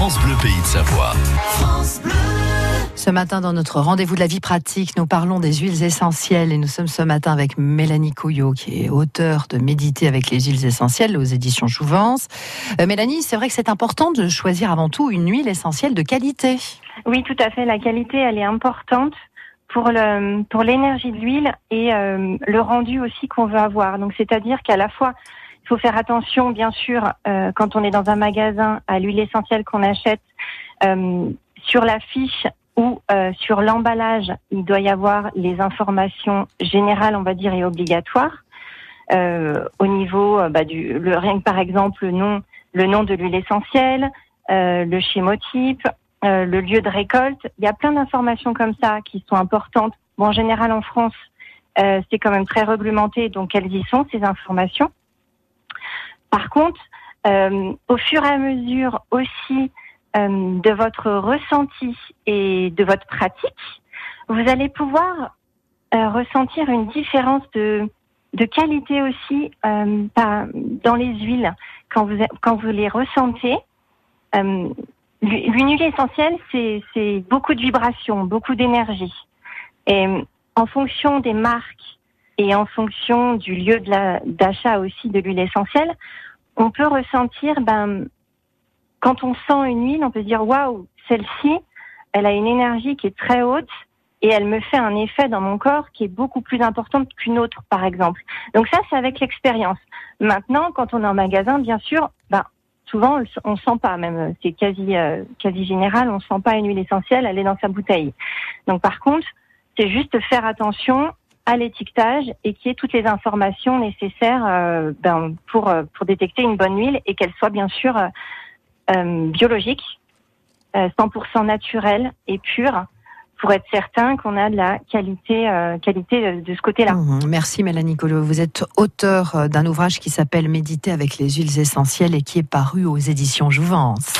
France Bleu Pays de Savoie. Ce matin, dans notre rendez-vous de la vie pratique, nous parlons des huiles essentielles et nous sommes ce matin avec Mélanie Couillot, qui est auteure de Méditer avec les huiles essentielles aux éditions Jouvence. Euh, Mélanie, c'est vrai que c'est important de choisir avant tout une huile essentielle de qualité. Oui, tout à fait. La qualité, elle est importante pour le pour l'énergie de l'huile et euh, le rendu aussi qu'on veut avoir. Donc, c'est-à-dire qu'à la fois il faut faire attention, bien sûr, euh, quand on est dans un magasin, à l'huile essentielle qu'on achète. Euh, sur la fiche ou euh, sur l'emballage, il doit y avoir les informations générales, on va dire, et obligatoires. Euh, au niveau euh, bah, du le, rien que par exemple le nom, le nom de l'huile essentielle, euh, le schémotype, le lieu de récolte. Il y a plein d'informations comme ça qui sont importantes. Bon, en général, en France, euh, c'est quand même très réglementé, donc elles y sont ces informations. Par contre, euh, au fur et à mesure aussi euh, de votre ressenti et de votre pratique, vous allez pouvoir euh, ressentir une différence de, qualité aussi dans les huiles quand vous, les ressentez. Une huile essentielle, c'est beaucoup de vibrations, beaucoup d'énergie. Et en fonction des marques et en fonction du lieu d'achat aussi de l'huile essentielle, on peut ressentir ben, quand on sent une huile, on peut se dire waouh, celle-ci, elle a une énergie qui est très haute et elle me fait un effet dans mon corps qui est beaucoup plus importante qu'une autre, par exemple. Donc ça, c'est avec l'expérience. Maintenant, quand on est en magasin, bien sûr, ben, souvent on sent pas, même c'est quasi euh, quasi général, on sent pas une huile essentielle, elle dans sa bouteille. Donc par contre, c'est juste faire attention à l'étiquetage et qu'il y ait toutes les informations nécessaires euh, ben, pour euh, pour détecter une bonne huile et qu'elle soit bien sûr euh, biologique, euh, 100% naturelle et pure, pour être certain qu'on a de la qualité, qualité de, ce côté-là. Mhm. Merci Mélanie Couillot. Vous êtes auteur d'un ouvrage qui s'appelle Méditer avec les huiles essentielles et qui est paru aux éditions Jouvence.